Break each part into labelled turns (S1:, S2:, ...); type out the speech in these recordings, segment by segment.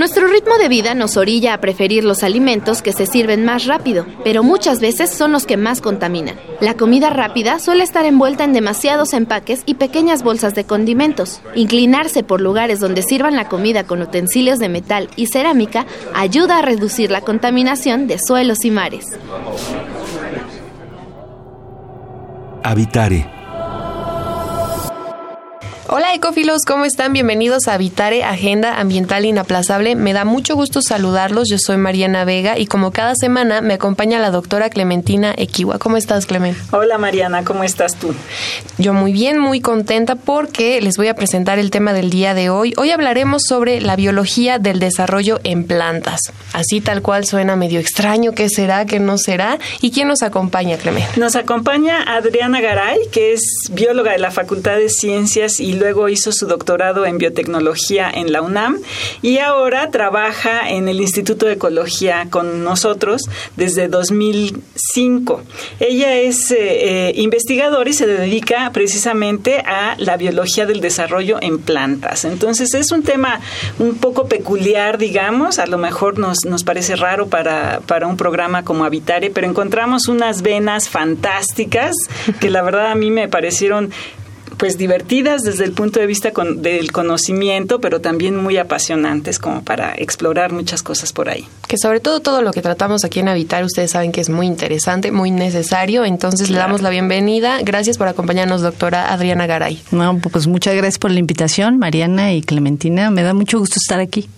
S1: Nuestro ritmo de vida nos orilla a preferir los alimentos que se sirven más rápido, pero muchas veces son los que más contaminan. La comida rápida suele estar envuelta en demasiados empaques y pequeñas bolsas de condimentos. Inclinarse por lugares donde sirvan la comida con utensilios de metal y cerámica ayuda a reducir la contaminación de suelos y mares.
S2: Habitare
S3: Hola ecofilos, ¿cómo están? Bienvenidos a Habitare, Agenda Ambiental Inaplazable. Me da mucho gusto saludarlos. Yo soy Mariana Vega y como cada semana me acompaña la doctora Clementina Equiwa. ¿Cómo estás, Clement?
S4: Hola Mariana, ¿cómo estás tú?
S3: Yo muy bien, muy contenta porque les voy a presentar el tema del día de hoy. Hoy hablaremos sobre la biología del desarrollo en plantas. Así tal cual suena medio extraño, ¿qué será, qué no será? ¿Y quién nos acompaña, Clement?
S4: Nos acompaña Adriana Garay, que es bióloga de la Facultad de Ciencias y luego hizo su doctorado en biotecnología en la UNAM y ahora trabaja en el Instituto de Ecología con nosotros desde 2005. Ella es eh, eh, investigadora y se dedica precisamente a la biología del desarrollo en plantas. Entonces es un tema un poco peculiar, digamos, a lo mejor nos, nos parece raro para, para un programa como Habitare, pero encontramos unas venas fantásticas que la verdad a mí me parecieron pues divertidas desde el punto de vista del conocimiento, pero también muy apasionantes como para explorar muchas cosas por ahí.
S3: Que sobre todo todo lo que tratamos aquí en Habitar, ustedes saben que es muy interesante, muy necesario, entonces le damos la bienvenida. Gracias por acompañarnos, doctora Adriana Garay.
S5: No, pues muchas gracias por la invitación, Mariana y Clementina. Me da mucho gusto estar aquí.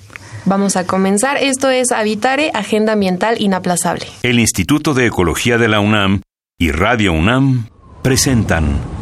S3: Vamos a comenzar. Esto es Habitare, Agenda Ambiental Inaplazable.
S2: El Instituto de Ecología de la UNAM y Radio UNAM presentan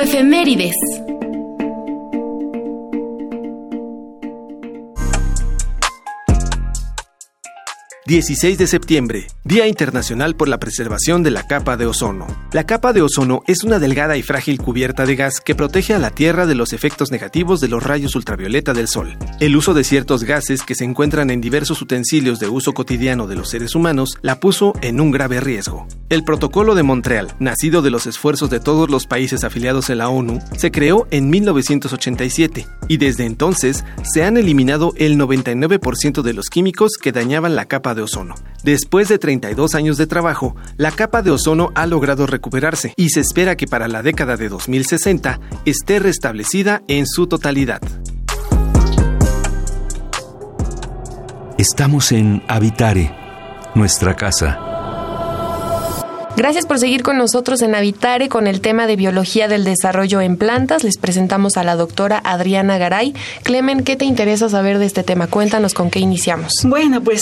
S1: Ecoefemérides.
S6: 16 de septiembre, Día Internacional por la Preservación de la Capa de Ozono. La capa de ozono es una delgada y frágil cubierta de gas que protege a la Tierra de los efectos negativos de los rayos ultravioleta del Sol. El uso de ciertos gases que se encuentran en diversos utensilios de uso cotidiano de los seres humanos la puso en un grave riesgo. El Protocolo de Montreal, nacido de los esfuerzos de todos los países afiliados a la ONU, se creó en 1987 y desde entonces se han eliminado el 99% de los químicos que dañaban la capa de ozono. Después de 32 años de trabajo, la capa de ozono ha logrado recuperarse y se espera que para la década de 2060 esté restablecida en su totalidad.
S2: Estamos en Habitare, nuestra casa.
S3: Gracias por seguir con nosotros en Habitare con el tema de biología del desarrollo en plantas. Les presentamos a la doctora Adriana Garay. Clemen, ¿qué te interesa saber de este tema? Cuéntanos con qué iniciamos.
S4: Bueno, pues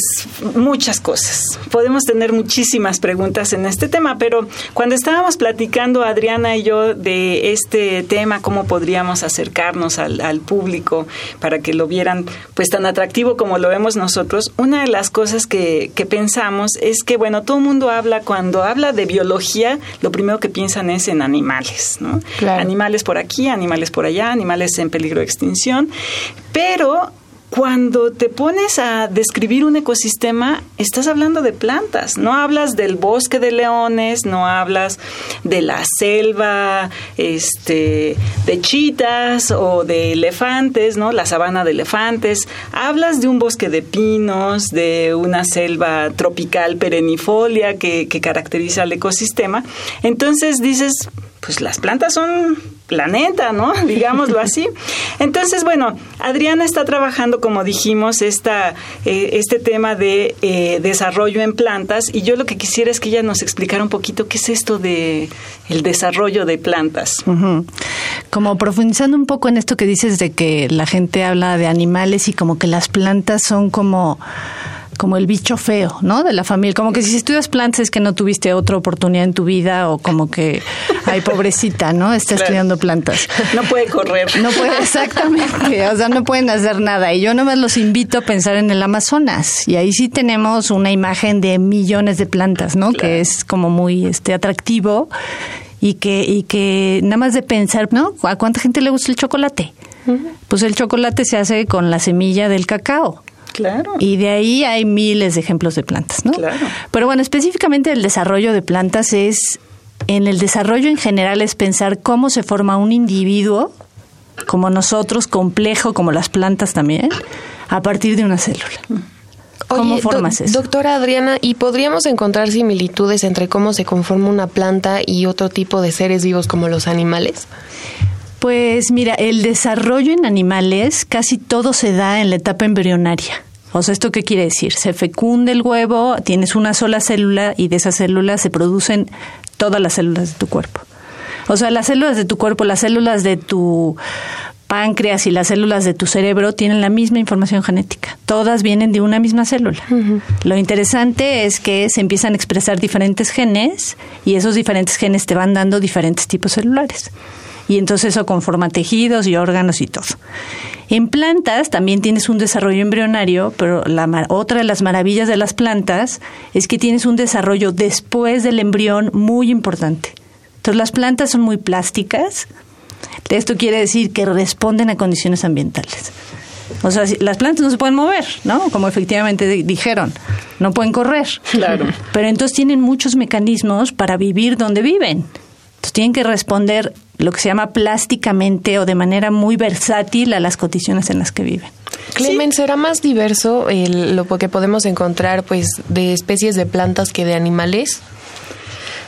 S4: muchas cosas. Podemos tener muchísimas preguntas en este tema, pero cuando estábamos platicando Adriana y yo de este tema, cómo podríamos acercarnos al, público para que lo vieran pues tan atractivo como lo vemos nosotros, una de las cosas que, que pensamos es que, bueno, todo el mundo habla, cuando habla de biología, lo primero que piensan es en animales, ¿no? Animales por aquí, animales por allá, animales en peligro de extinción, pero cuando te pones a describir un ecosistema, estás hablando de plantas, no hablas del bosque de leones, no hablas de la selva este, de chitas o de elefantes, ¿no? la sabana de elefantes, hablas de un bosque de pinos, de una selva tropical perennifolia que, que caracteriza al ecosistema. Entonces dices, pues las plantas son planeta, ¿no? Digámoslo así. Entonces, bueno, Adriana está trabajando, como dijimos, esta, eh, este tema de eh, desarrollo en plantas y yo lo que quisiera es que ella nos explicara un poquito qué es esto de el desarrollo de plantas.
S5: Como profundizando un poco en esto que dices de que la gente habla de animales y como que las plantas son como como el bicho feo, ¿no? De la familia. Como que si estudias plantas es que no tuviste otra oportunidad en tu vida o como que, ay, pobrecita, ¿no? Está estudiando plantas.
S4: No puede correr.
S5: No puede, exactamente. O sea, no pueden hacer nada. Y yo nomás los invito a pensar en el Amazonas. Y ahí sí tenemos una imagen de millones de plantas, ¿no? Que es como muy este atractivo y que, y que nada más de pensar, ¿no? ¿A cuánta gente le gusta el chocolate? Pues el chocolate se hace con la semilla del cacao.
S4: Claro.
S5: Y de ahí hay miles de ejemplos de plantas, ¿no?
S4: Claro.
S5: Pero bueno, específicamente el desarrollo de plantas es, en el desarrollo en general es pensar cómo se forma un individuo, como nosotros, complejo, como las plantas también, a partir de una célula. ¿Cómo
S3: Oye,
S5: formas
S3: do-
S5: eso?
S3: Doctora Adriana, ¿y podríamos encontrar similitudes entre cómo se conforma una planta y otro tipo de seres vivos como los animales?
S5: Pues mira, el desarrollo en animales casi todo se da en la etapa embrionaria. O sea, ¿esto qué quiere decir? Se fecunda el huevo, tienes una sola célula y de esa célula se producen todas las células de tu cuerpo. O sea, las células de tu cuerpo, las células de tu páncreas y las células de tu cerebro tienen la misma información genética. Todas vienen de una misma célula. Lo interesante es que se empiezan a expresar diferentes genes y esos diferentes genes te van dando diferentes tipos celulares. Y entonces eso conforma tejidos y órganos y todo. En plantas también tienes un desarrollo embrionario, pero la, otra de las maravillas de las plantas es que tienes un desarrollo después del embrión muy importante. Entonces las plantas son muy plásticas. Esto quiere decir que responden a condiciones ambientales. O sea, las plantas no se pueden mover, ¿no? Como efectivamente di- dijeron, no pueden correr.
S4: Claro.
S5: Pero entonces tienen muchos mecanismos para vivir donde viven. Entonces tienen que responder lo que se llama plásticamente o de manera muy versátil a las condiciones en las que viven.
S3: Clemen, ¿será más diverso el- lo que podemos encontrar pues de especies de plantas que de animales?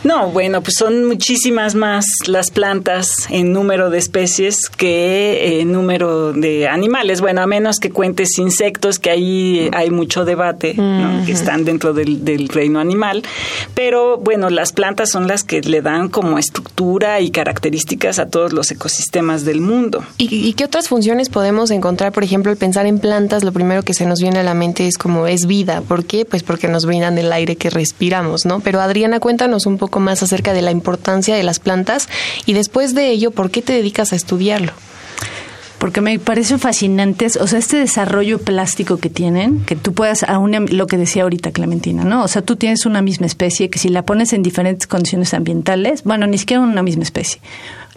S4: No, bueno, pues son muchísimas más las plantas en número de especies que en número de animales. Bueno, a menos que cuentes insectos, que ahí hay mucho debate, ¿no? que están dentro del, del reino animal. Pero bueno, las plantas son las que le dan como estructura y características a todos los ecosistemas del mundo.
S3: ¿Y, y qué otras funciones podemos encontrar? Por ejemplo, al pensar en plantas, lo primero que se nos viene a la mente es como es vida. ¿Por qué? Pues porque nos brindan el aire que respiramos, ¿no? Pero Adriana, cuéntanos un poco más acerca de la importancia de las plantas y después de ello, ¿por qué te dedicas a estudiarlo?
S5: Porque me parece fascinante, o sea, este desarrollo plástico que tienen, que tú puedas, a una, lo que decía ahorita Clementina, ¿no? O sea, tú tienes una misma especie que si la pones en diferentes condiciones ambientales, bueno, ni siquiera una misma especie,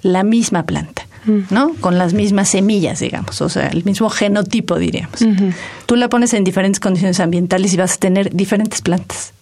S5: la misma planta, ¿no? Con las mismas semillas, digamos, o sea, el mismo genotipo, diríamos. Tú la pones en diferentes condiciones ambientales y vas a tener diferentes plantas.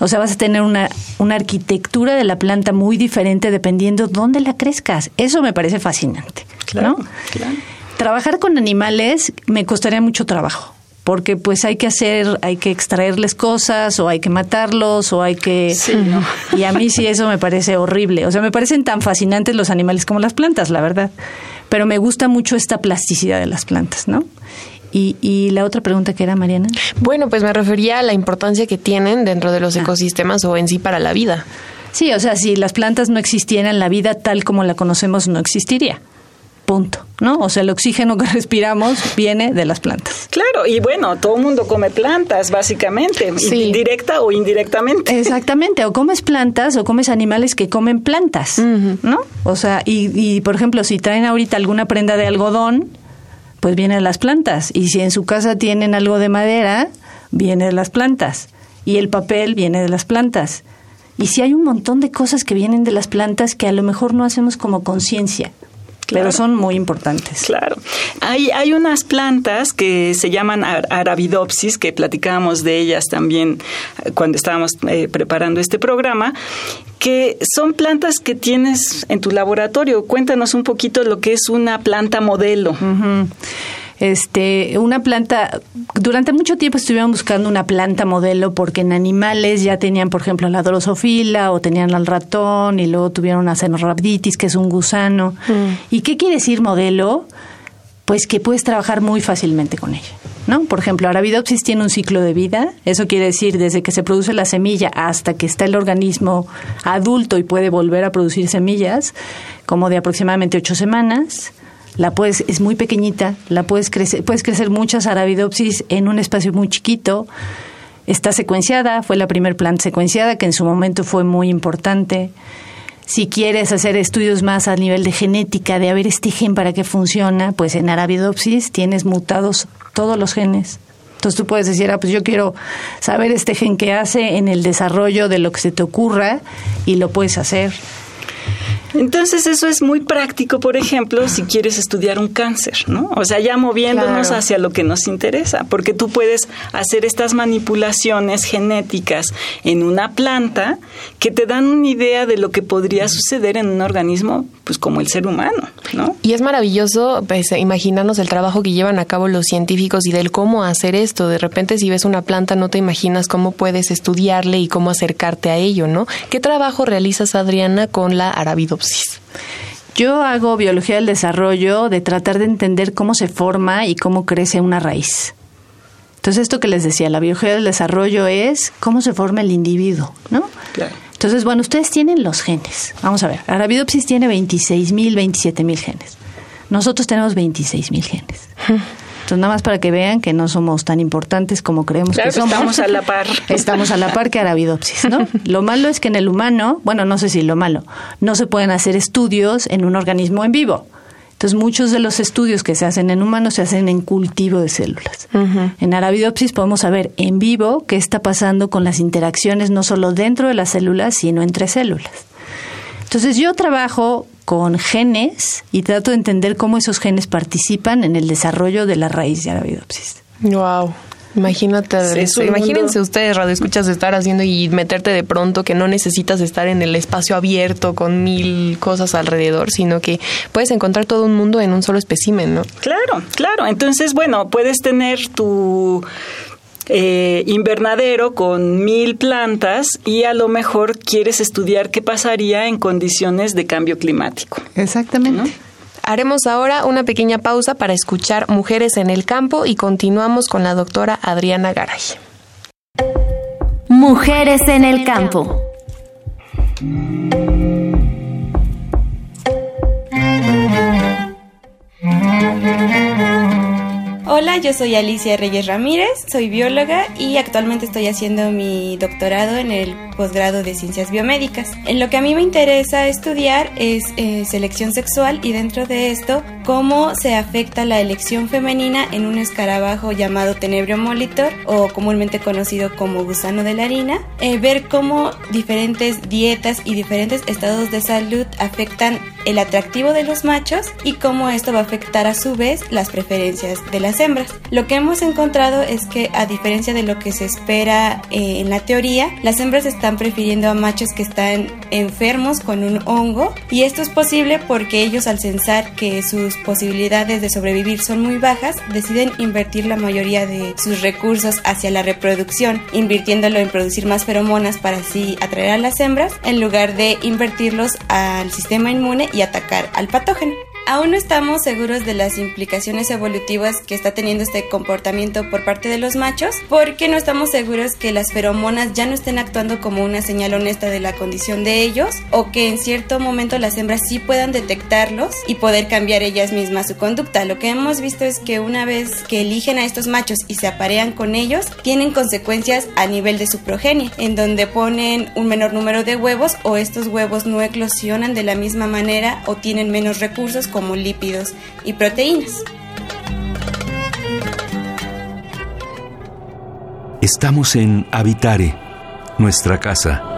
S5: O sea, vas a tener una, una arquitectura de la planta muy diferente dependiendo dónde la crezcas. Eso me parece fascinante.
S4: Claro,
S5: ¿no?
S4: claro.
S5: Trabajar con animales me costaría mucho trabajo. Porque pues hay que hacer, hay que extraerles cosas, o hay que matarlos, o hay que...
S4: Sí, ¿no?
S5: Y a mí sí eso me parece horrible. O sea, me parecen tan fascinantes los animales como las plantas, la verdad. Pero me gusta mucho esta plasticidad de las plantas, ¿no? Y, y la otra pregunta que era, Mariana.
S3: Bueno, pues me refería a la importancia que tienen dentro de los ecosistemas o en sí para la vida.
S5: Sí, o sea, si las plantas no existieran, la vida tal como la conocemos no existiría. Punto, ¿no? O sea, el oxígeno que respiramos viene de las plantas.
S4: Claro, y bueno, todo el mundo come plantas, básicamente,
S3: Sí.
S4: directa o indirectamente.
S5: Exactamente, o comes plantas o comes animales que comen plantas, ¿no? O sea, y, y por ejemplo, si traen ahorita alguna prenda de algodón, pues viene de las plantas. Y si en su casa tienen algo de madera, viene de las plantas. Y el papel viene de las plantas. Y si hay un montón de cosas que vienen de las plantas que a lo mejor no hacemos como conciencia,
S4: Claro.
S5: pero son muy importantes.
S4: Claro. Hay, hay unas plantas que se llaman ar- Arabidopsis, que platicábamos de ellas también eh, cuando estábamos eh, preparando este programa, que son plantas que tienes en tu laboratorio. Cuéntanos un poquito lo que es una planta modelo.
S5: Ujú. Este, una planta, durante mucho tiempo estuvieron buscando una planta modelo porque en animales ya tenían, por ejemplo, la drosofila o tenían al ratón y luego tuvieron una cenorhabditis, que es un gusano. Mm. ¿Y qué quiere decir modelo? Pues que puedes trabajar muy fácilmente con ella. ¿No? Por ejemplo, Arabidopsis tiene un ciclo de vida, eso quiere decir desde que se produce la semilla hasta que está el organismo adulto y puede volver a producir semillas, como de aproximadamente ocho semanas la puedes, es muy pequeñita, la puedes crecer, puedes crecer muchas Arabidopsis en un espacio muy chiquito. Está secuenciada, fue la primer planta secuenciada que en su momento fue muy importante. Si quieres hacer estudios más a nivel de genética, de a ver este gen para qué funciona, pues en Arabidopsis tienes mutados todos los genes. Entonces tú puedes decir, ah, pues yo quiero saber este gen que hace en el desarrollo de lo que se te ocurra y lo puedes hacer.
S4: Entonces eso es muy práctico, por ejemplo, si quieres estudiar un cáncer, ¿no? O sea, ya moviéndonos hacia lo que nos interesa, porque tú puedes hacer estas manipulaciones genéticas en una planta que te dan una idea de lo que podría suceder en un organismo, pues como el ser humano, ¿no?
S3: Y es maravilloso pues, imaginarnos el trabajo que llevan a cabo los científicos y del cómo hacer esto. De repente, si ves una planta, no te imaginas cómo puedes estudiarle y cómo acercarte a ello, ¿no? ¿Qué trabajo realizas, Adriana, con la Arabido
S5: yo hago biología del desarrollo de tratar de entender cómo se forma y cómo crece una raíz. Entonces, esto que les decía, la biología del desarrollo es cómo se forma el individuo, ¿no? Entonces, bueno, ustedes tienen los genes. Vamos a ver, Arabidopsis tiene 26.000, 27.000 genes. Nosotros tenemos 26.000 genes. Entonces, nada más para que vean que no somos tan importantes como creemos que somos.
S4: Estamos a la par.
S5: Estamos a la par que Arabidopsis, ¿no? Lo malo es que en el humano, bueno, no sé si lo malo, no se pueden hacer estudios en un organismo en vivo. Entonces, muchos de los estudios que se hacen en humanos se hacen en cultivo de células. En Arabidopsis podemos saber en vivo qué está pasando con las interacciones no solo dentro de las células, sino entre células. Entonces, yo trabajo con genes y trato de entender cómo esos genes participan en el desarrollo de la raíz de Arabidopsis.
S3: Wow. Imagínate, imagínense ustedes, radio escuchas, estar haciendo y meterte de pronto que no necesitas estar en el espacio abierto con mil cosas alrededor, sino que puedes encontrar todo un mundo en un solo espécimen, ¿no?
S4: Claro, claro. Entonces, bueno, puedes tener tu eh, invernadero con mil plantas y a lo mejor quieres estudiar qué pasaría en condiciones de cambio climático.
S5: Exactamente.
S3: Haremos ahora una pequeña pausa para escuchar Mujeres en el Campo y continuamos con la doctora Adriana Garay.
S1: Mujeres en el Campo.
S7: Hola, yo soy Alicia Reyes Ramírez, soy bióloga y actualmente estoy haciendo mi doctorado en el posgrado de ciencias biomédicas. En lo que a mí me interesa estudiar es eh, selección sexual y dentro de esto cómo se afecta la elección femenina en un escarabajo llamado Tenebrio molitor o comúnmente conocido como gusano de la harina, eh, ver cómo diferentes dietas y diferentes estados de salud afectan el atractivo de los machos y cómo esto va a afectar a su vez las preferencias de las hembras. Lo que hemos encontrado es que a diferencia de lo que se espera eh, en la teoría, las hembras están prefiriendo a machos que están enfermos con un hongo y esto es posible porque ellos al censar que sus posibilidades de sobrevivir son muy bajas, deciden invertir la mayoría de sus recursos hacia la reproducción, invirtiéndolo en producir más feromonas para así atraer a las hembras en lugar de invertirlos al sistema inmune y atacar al patógeno. Aún no estamos seguros de las implicaciones evolutivas que está teniendo este comportamiento por parte de los machos, porque no estamos seguros que las feromonas ya no estén actuando como una señal honesta de la condición de ellos, o que en cierto momento las hembras sí puedan detectarlos y poder cambiar ellas mismas su conducta. Lo que hemos visto es que una vez que eligen a estos machos y se aparean con ellos, tienen consecuencias a nivel de su progenie, en donde ponen un menor número de huevos o estos huevos no eclosionan de la misma manera o tienen menos recursos como lípidos y proteínas.
S2: Estamos en Habitare, nuestra casa.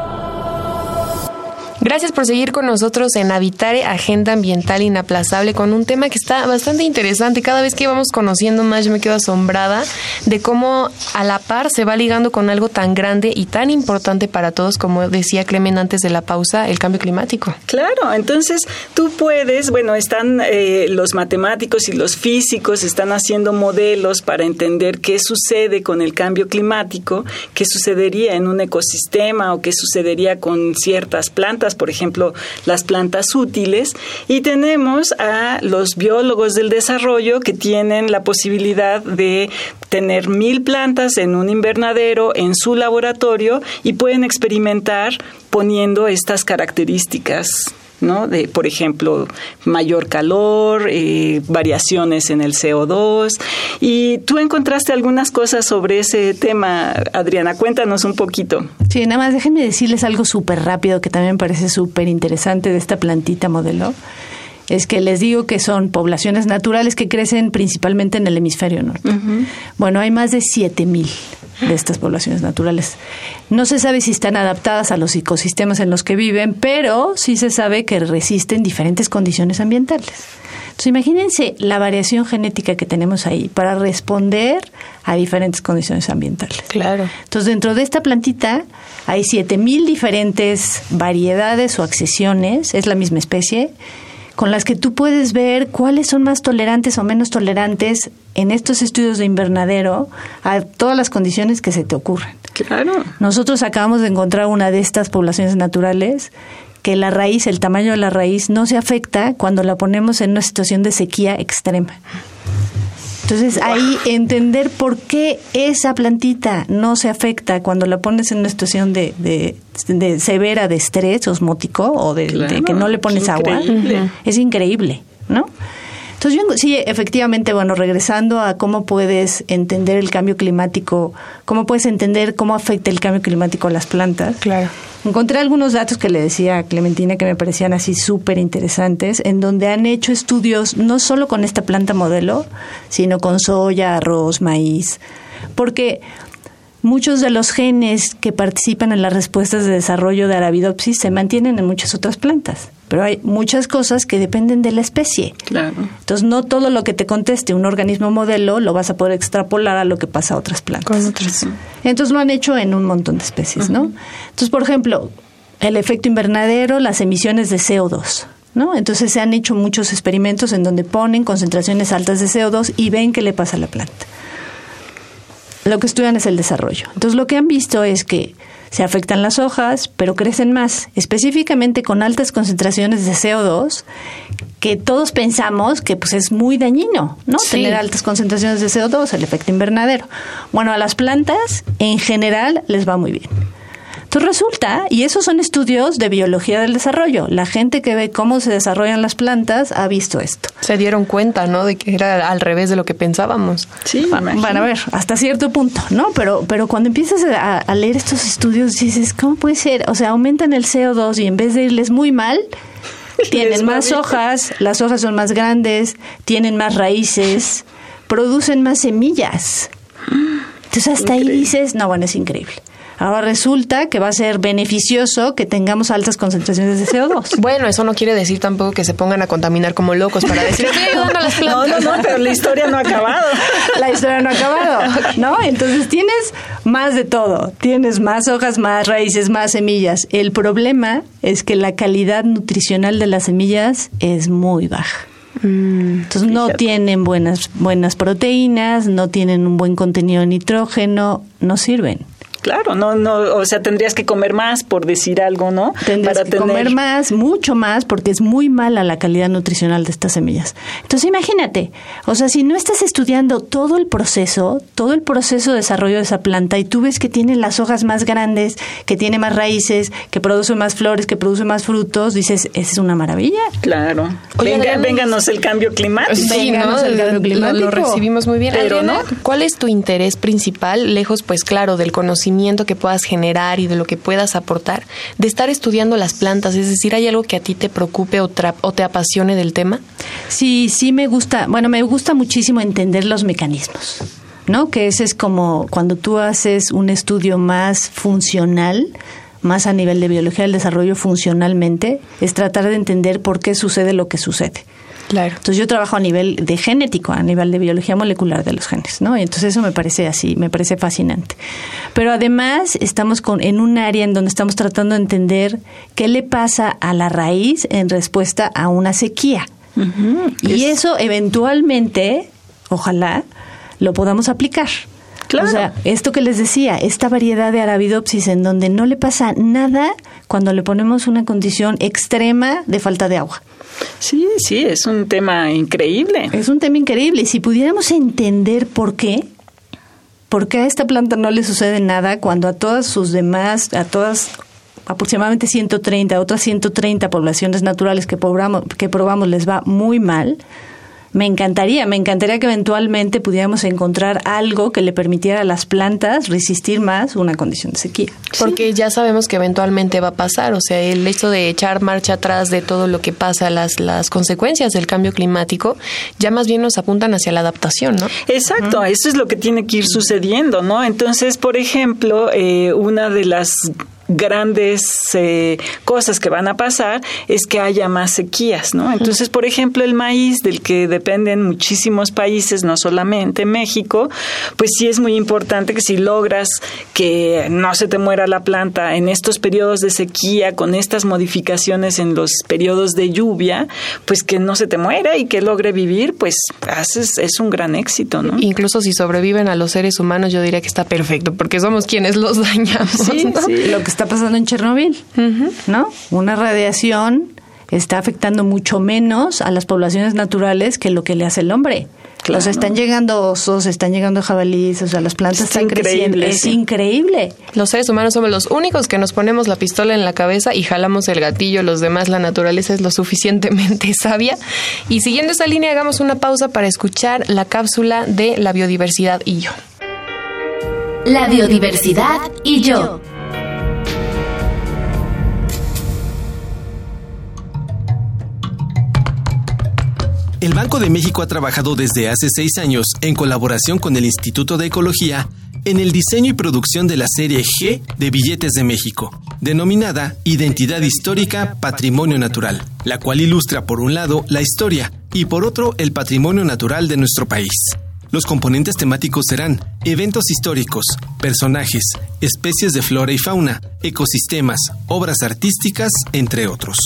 S3: Gracias por seguir con nosotros en Habitare, Agenda Ambiental Inaplazable, con un tema que está bastante interesante. Cada vez que vamos conociendo más, yo me quedo asombrada de cómo a la par se va ligando con algo tan grande y tan importante para todos, como decía Clemen antes de la pausa, el cambio climático.
S4: Claro, entonces tú puedes, bueno, están eh, los matemáticos y los físicos, están haciendo modelos para entender qué sucede con el cambio climático, qué sucedería en un ecosistema o qué sucedería con ciertas plantas, por ejemplo, las plantas útiles, y tenemos a los biólogos del desarrollo que tienen la posibilidad de tener mil plantas en un invernadero en su laboratorio y pueden experimentar poniendo estas características ¿no? De, por ejemplo, mayor calor, eh, variaciones en el CO2. Y tú encontraste algunas cosas sobre ese tema, Adriana. Cuéntanos un poquito.
S5: Sí, nada más déjenme decirles algo súper rápido que también parece súper interesante de esta plantita modelo es que les digo que son poblaciones naturales que crecen principalmente en el hemisferio norte. Bueno, hay más de 7000 de estas poblaciones naturales. No se sabe si están adaptadas a los ecosistemas en los que viven, pero sí se sabe que resisten diferentes condiciones ambientales. Entonces, imagínense la variación genética que tenemos ahí para responder a diferentes condiciones ambientales.
S3: Claro.
S5: Entonces, dentro de esta plantita hay 7000 diferentes variedades o accesiones, es la misma especie con las que tú puedes ver cuáles son más tolerantes o menos tolerantes en estos estudios de invernadero a todas las condiciones que se te ocurren.
S4: Claro.
S5: Nosotros acabamos de encontrar una de estas poblaciones naturales que la raíz, el tamaño de la raíz no se afecta cuando la ponemos en una situación de sequía extrema. Entonces ahí entender por qué esa plantita no se afecta cuando la pones en una situación de, de, severa de estrés osmótico o de, que no le pones agua es increíble, ¿no? Entonces, yo, sí, efectivamente, bueno, regresando a cómo puedes entender el cambio climático, cómo puedes entender cómo afecta el cambio climático a las plantas.
S3: Claro.
S5: Encontré algunos datos que le decía a Clementina que me parecían así súper interesantes, en donde han hecho estudios no solo con esta planta modelo, sino con soya, arroz, maíz, porque muchos de los genes que participan en las respuestas de desarrollo de Arabidopsis se mantienen en muchas otras plantas pero hay muchas cosas que dependen de la especie.
S4: Claro.
S5: Entonces, no todo lo que te conteste un organismo modelo lo vas a poder extrapolar a lo que pasa a otras plantas. Entonces, lo han hecho en un montón de especies, ¿no? Entonces, por ejemplo, el efecto invernadero, las emisiones de CO2. ¿No? Entonces se han hecho muchos experimentos en donde ponen concentraciones altas de CO2 y ven qué le pasa a la planta. Lo que estudian es el desarrollo. Entonces lo que han visto es que se afectan las hojas, pero crecen más, específicamente con altas concentraciones de CO2, que todos pensamos que pues es muy dañino, ¿no? Tener altas concentraciones de CO2, el efecto invernadero. Bueno, a las plantas en general les va muy bien. Entonces resulta, y esos son estudios de biología del desarrollo, la gente que ve cómo se desarrollan las plantas ha visto esto.
S3: Se dieron cuenta, ¿no? De que era al revés de lo que pensábamos.
S5: Sí, van a ver, hasta cierto punto, ¿no? Pero, pero cuando empiezas a, leer estos estudios dices, ¿cómo puede ser? O sea, aumentan el CO2 y en vez de irles muy mal, tienen más hojas, las hojas son más grandes, tienen más raíces, producen más semillas. Entonces hasta ahí dices, no, bueno, es increíble. Ahora resulta que va a ser beneficioso que tengamos altas concentraciones de CO2.
S3: Bueno, eso no quiere decir tampoco que se pongan a contaminar como locos para decir, estoy ayudando a las plantas.
S4: No, no, no, pero la historia no ha acabado.
S5: La historia no ha acabado, ¿no? Entonces tienes más de todo. Tienes más hojas, más raíces, más semillas. El problema es que la calidad nutricional de las semillas es muy baja. Mm, Entonces no tienen buenas buenas proteínas, no tienen un buen contenido de nitrógeno, no sirven.
S4: Claro, no, no, o sea, tendrías que comer más, por decir algo, ¿no?
S5: Tendrías que comer más, mucho más, porque es muy mala la calidad nutricional de estas semillas. Entonces, imagínate, o sea, si no estás estudiando todo el proceso, todo el proceso de desarrollo de esa planta, y tú ves que tiene las hojas más grandes, que tiene más raíces, que produce más flores, que produce más frutos, dices, esa es una maravilla.
S4: Claro. Venga, vénganos el cambio climático.
S3: Sí, ¿no? El cambio climático. Lo, recibimos muy bien. Pero, ¿no? ¿Cuál es tu interés principal, lejos, pues claro, del conocimiento? Que puedas generar y de lo que puedas aportar, de estar estudiando las plantas? Es decir, ¿hay algo que a ti te preocupe o, o te apasione del tema?
S5: Sí, sí me gusta. Bueno, me gusta muchísimo entender los mecanismos. ¿no? Que ese es como cuando tú haces un estudio más funcional, más a nivel de biología del desarrollo funcionalmente, es tratar de entender por qué sucede lo que sucede.
S3: Claro.
S5: Entonces yo trabajo a nivel de genético, a nivel de biología molecular de los genes, ¿no? Y entonces eso me parece así, me parece fascinante. Pero además estamos con, en un área en donde estamos tratando de entender qué le pasa a la raíz en respuesta a una sequía. Y eso eventualmente, ojalá, lo podamos aplicar.
S4: Claro.
S5: O sea, esto que les decía, esta variedad de Arabidopsis en donde no le pasa nada cuando le ponemos una condición extrema de falta de agua.
S4: Sí, sí, es un tema increíble.
S5: Es un tema increíble. Y si pudiéramos entender por qué, por qué a esta planta no le sucede nada cuando a todas sus demás, a todas aproximadamente 130, otras 130 poblaciones naturales que, probamos, que probamos les va muy mal, me encantaría, me encantaría que eventualmente pudiéramos encontrar algo que le permitiera a las plantas resistir más una condición de sequía.
S3: Porque ya sabemos que eventualmente va a pasar, o sea, el hecho de echar marcha atrás de todo lo que pasa, las, las consecuencias del cambio climático, ya más bien nos apuntan hacia la adaptación, ¿no?
S4: Exacto, eso es lo que tiene que ir sucediendo, ¿no? Entonces, por ejemplo, eh, una de las grandes eh, cosas que van a pasar es que haya más sequías, ¿no? Entonces, por ejemplo, el maíz del que dependen muchísimos países, no solamente México, pues sí es muy importante que si logras que no se te muera la planta en estos periodos de sequía, con estas modificaciones en los periodos de lluvia, pues que no se te muera y que logre vivir, pues haces, es un gran éxito, ¿no?
S3: Incluso si sobreviven a los seres humanos, yo diría que está perfecto, porque somos quienes los dañamos.
S5: Sí,
S3: ¿no?
S5: sí, lo que está pasando en Chernobyl, ¿no? Una radiación está afectando mucho menos a las poblaciones naturales que lo que le hace el hombre.
S4: Claro.
S5: O sea, están llegando osos, están llegando jabalíes, o sea, las plantas
S4: Es
S5: están creciendo. Es
S4: sí.
S5: increíble.
S3: Los seres humanos somos los únicos que nos ponemos la pistola en la cabeza y jalamos el gatillo. Los demás, la naturaleza es lo suficientemente sabia. Y siguiendo esa línea, hagamos una pausa para escuchar la cápsula de la biodiversidad y yo.
S1: La biodiversidad y yo.
S6: El Banco de México ha trabajado desde hace seis años en colaboración con el Instituto de Ecología en el diseño y producción de la serie G de Billetes de México, denominada Identidad Histórica Patrimonio Natural, la cual ilustra por un lado la historia y por otro el patrimonio natural de nuestro país. Los componentes temáticos serán eventos históricos, personajes, especies de flora y fauna, ecosistemas, obras artísticas, entre otros.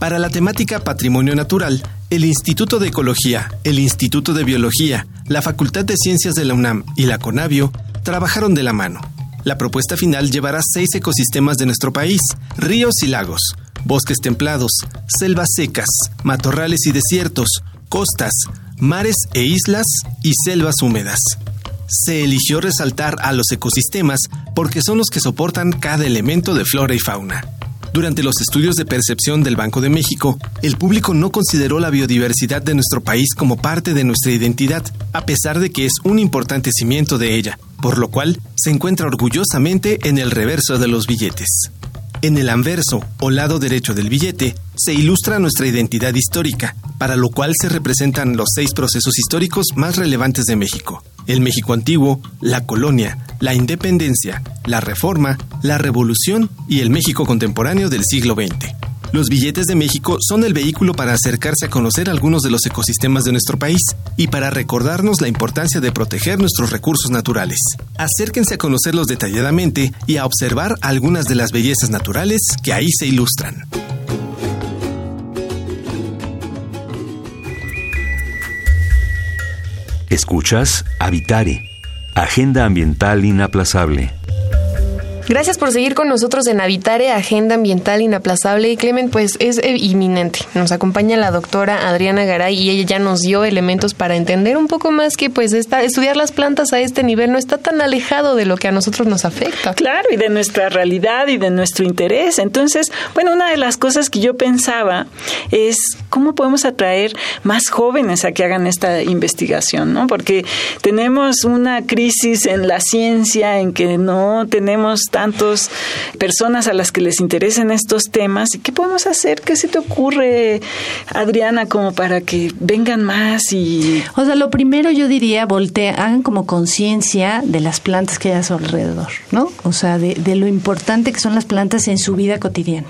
S6: Para la temática Patrimonio Natural, el Instituto de Ecología, el Instituto de Biología, la Facultad de Ciencias de la UNAM y la CONABIO trabajaron de la mano. La propuesta final llevará seis ecosistemas de nuestro país, ríos y lagos, bosques templados, selvas secas, matorrales y desiertos, costas, mares e islas y selvas húmedas. Se eligió resaltar a los ecosistemas porque son los que soportan cada elemento de flora y fauna. Durante los estudios de percepción del Banco de México, el público no consideró la biodiversidad de nuestro país como parte de nuestra identidad, a pesar de que es un importante cimiento de ella, por lo cual se encuentra orgullosamente en el reverso de los billetes. En el anverso o lado derecho del billete se ilustra nuestra identidad histórica, para lo cual se representan los seis procesos históricos más relevantes de México. El México antiguo, la colonia, la independencia, la reforma, la revolución y el México contemporáneo del siglo XX. Los billetes de México son el vehículo para acercarse a conocer algunos de los ecosistemas de nuestro país y para recordarnos la importancia de proteger nuestros recursos naturales. Acérquense a conocerlos detalladamente y a observar algunas de las bellezas naturales que ahí se ilustran.
S2: Escuchas Habitare, Agenda Ambiental Inaplazable.
S3: Gracias por seguir con nosotros en Habitare, Agenda Ambiental Inaplazable. Y Clemen, pues es eh, inminente. Nos acompaña la doctora Adriana Garay y ella ya nos dio elementos para entender un poco más que pues esta, estudiar las plantas a este nivel no está tan alejado de lo que a nosotros nos afecta.
S4: Claro, y de nuestra realidad y de nuestro interés. Entonces, bueno, una de las cosas que yo pensaba es cómo podemos atraer más jóvenes a que hagan esta investigación, ¿no? Porque tenemos una crisis en la ciencia en que no tenemos tantos personas a las que les interesen estos temas. ¿Y qué podemos hacer? ¿Qué se te ocurre, Adriana, como para que vengan más y...
S5: O sea, lo primero yo diría, voltea, hagan como conciencia de las plantas que hay a su alrededor, ¿no? O sea, de, de lo importante que son las plantas en su vida cotidiana.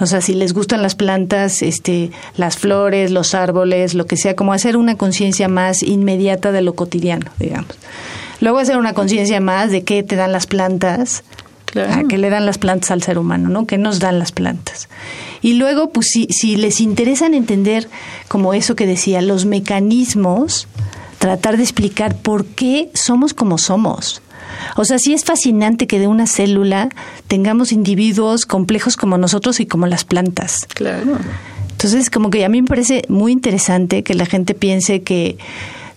S5: O sea, si les gustan las plantas, este, las flores, los árboles, lo que sea, como hacer una conciencia más inmediata de lo cotidiano, digamos. Luego hacer una conciencia más de qué te dan las plantas, a qué le dan las plantas al ser humano, ¿no? ¿Qué nos dan las plantas? Y luego, pues si, si les interesan entender, como eso que decía, los mecanismos, tratar de explicar por qué somos como somos. O sea, sí es fascinante que de una célula tengamos individuos complejos como nosotros y como las plantas.
S4: Claro.
S5: Entonces, como que a mí me parece muy interesante que la gente piense que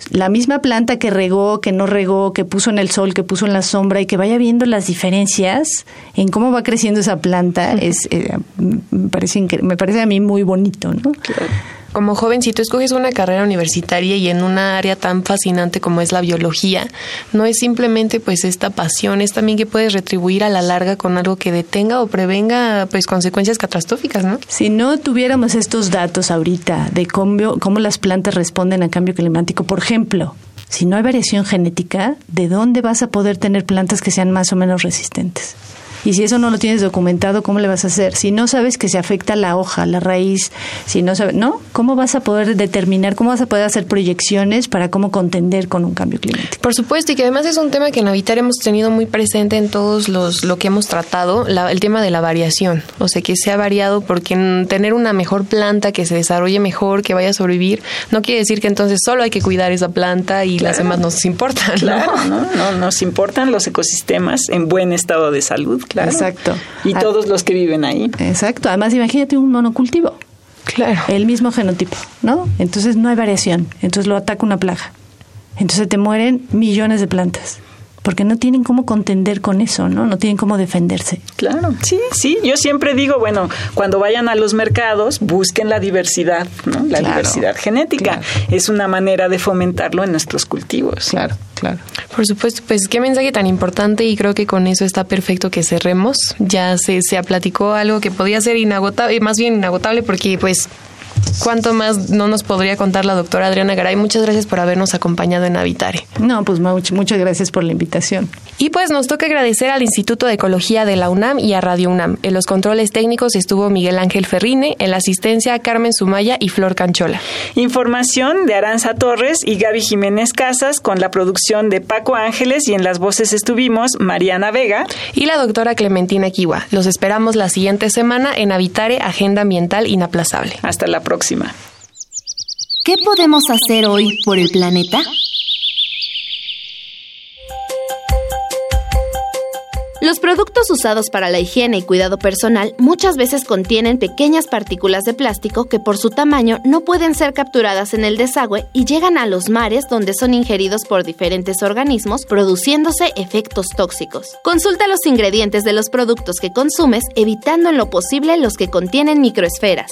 S5: la misma planta que regó, que no regó, que puso en el sol, que puso en la sombra y que vaya viendo las diferencias en cómo va creciendo esa planta, es, eh, me, parece, me parece a mí muy bonito, ¿no?
S4: Claro
S3: como joven, si tú escoges una carrera universitaria y en una área tan fascinante como es la biología, no es simplemente pues esta pasión, es también que puedes retribuir a la larga con algo que detenga o prevenga pues consecuencias catastróficas, ¿no?
S5: Si no tuviéramos estos datos ahorita de cómo, cómo las plantas responden al cambio climático, por ejemplo, si no hay variación genética, ¿de dónde vas a poder tener plantas que sean más o menos resistentes? Y si eso no lo tienes documentado, ¿cómo le vas a hacer? Si no sabes que se afecta la hoja, la raíz, si no sabes, ¿no? ¿Cómo vas a poder determinar, cómo vas a poder hacer proyecciones para cómo contender con un cambio climático?
S3: Por supuesto, y que además es un tema que en Habitar hemos tenido muy presente en todos los lo que hemos tratado, el tema de la variación. O sea, que se ha variado porque tener una mejor planta que se desarrolle mejor, que vaya a sobrevivir, no quiere decir que entonces solo hay que cuidar esa planta y las demás nos importan.
S4: Claro, ¿no? ¿no? Nos importan los ecosistemas en buen estado de salud.
S5: Exacto.
S4: Y todos los que viven ahí.
S5: Exacto. Además, imagínate un monocultivo.
S3: Claro.
S5: El mismo genotipo, ¿no? Entonces no hay variación. Entonces lo ataca una plaga. Entonces te mueren millones de plantas porque no tienen cómo contender con eso, ¿no? No tienen cómo defenderse.
S4: Claro, sí, sí. Yo siempre digo, bueno, cuando vayan a los mercados, busquen la diversidad, ¿no? La diversidad genética. Es una manera de fomentarlo en nuestros cultivos.
S5: Claro, claro.
S3: Por supuesto, pues qué mensaje tan importante y creo que con eso está perfecto que cerremos. Ya se, se platicó algo que podía ser inagotable, más bien inagotable porque pues ¿Cuánto más no nos podría contar la doctora Adriana Garay? Muchas gracias por habernos acompañado en Habitare.
S5: No, pues muchas gracias por la invitación.
S3: Y pues nos toca agradecer al Instituto de Ecología de la UNAM y a Radio UNAM. En los controles técnicos estuvo Miguel Ángel Ferrine, en la asistencia Carmen Sumaya y Flor Canchola.
S4: Información de Aranza Torres y Gaby Jiménez Casas con la producción de Paco Ángeles y en las voces estuvimos Mariana Vega
S3: y la doctora Clementina Kiwa. Los esperamos la siguiente semana en Habitare Agenda Ambiental Inaplazable.
S4: Hasta la próxima.
S1: ¿Qué podemos hacer hoy por el planeta? Los productos usados para la higiene y cuidado personal muchas veces contienen pequeñas partículas de plástico que por su tamaño no pueden ser capturadas en el desagüe y llegan a los mares donde son ingeridos por diferentes organismos produciéndose efectos tóxicos. Consulta los ingredientes de los productos que consumes evitando en lo posible los que contienen microesferas.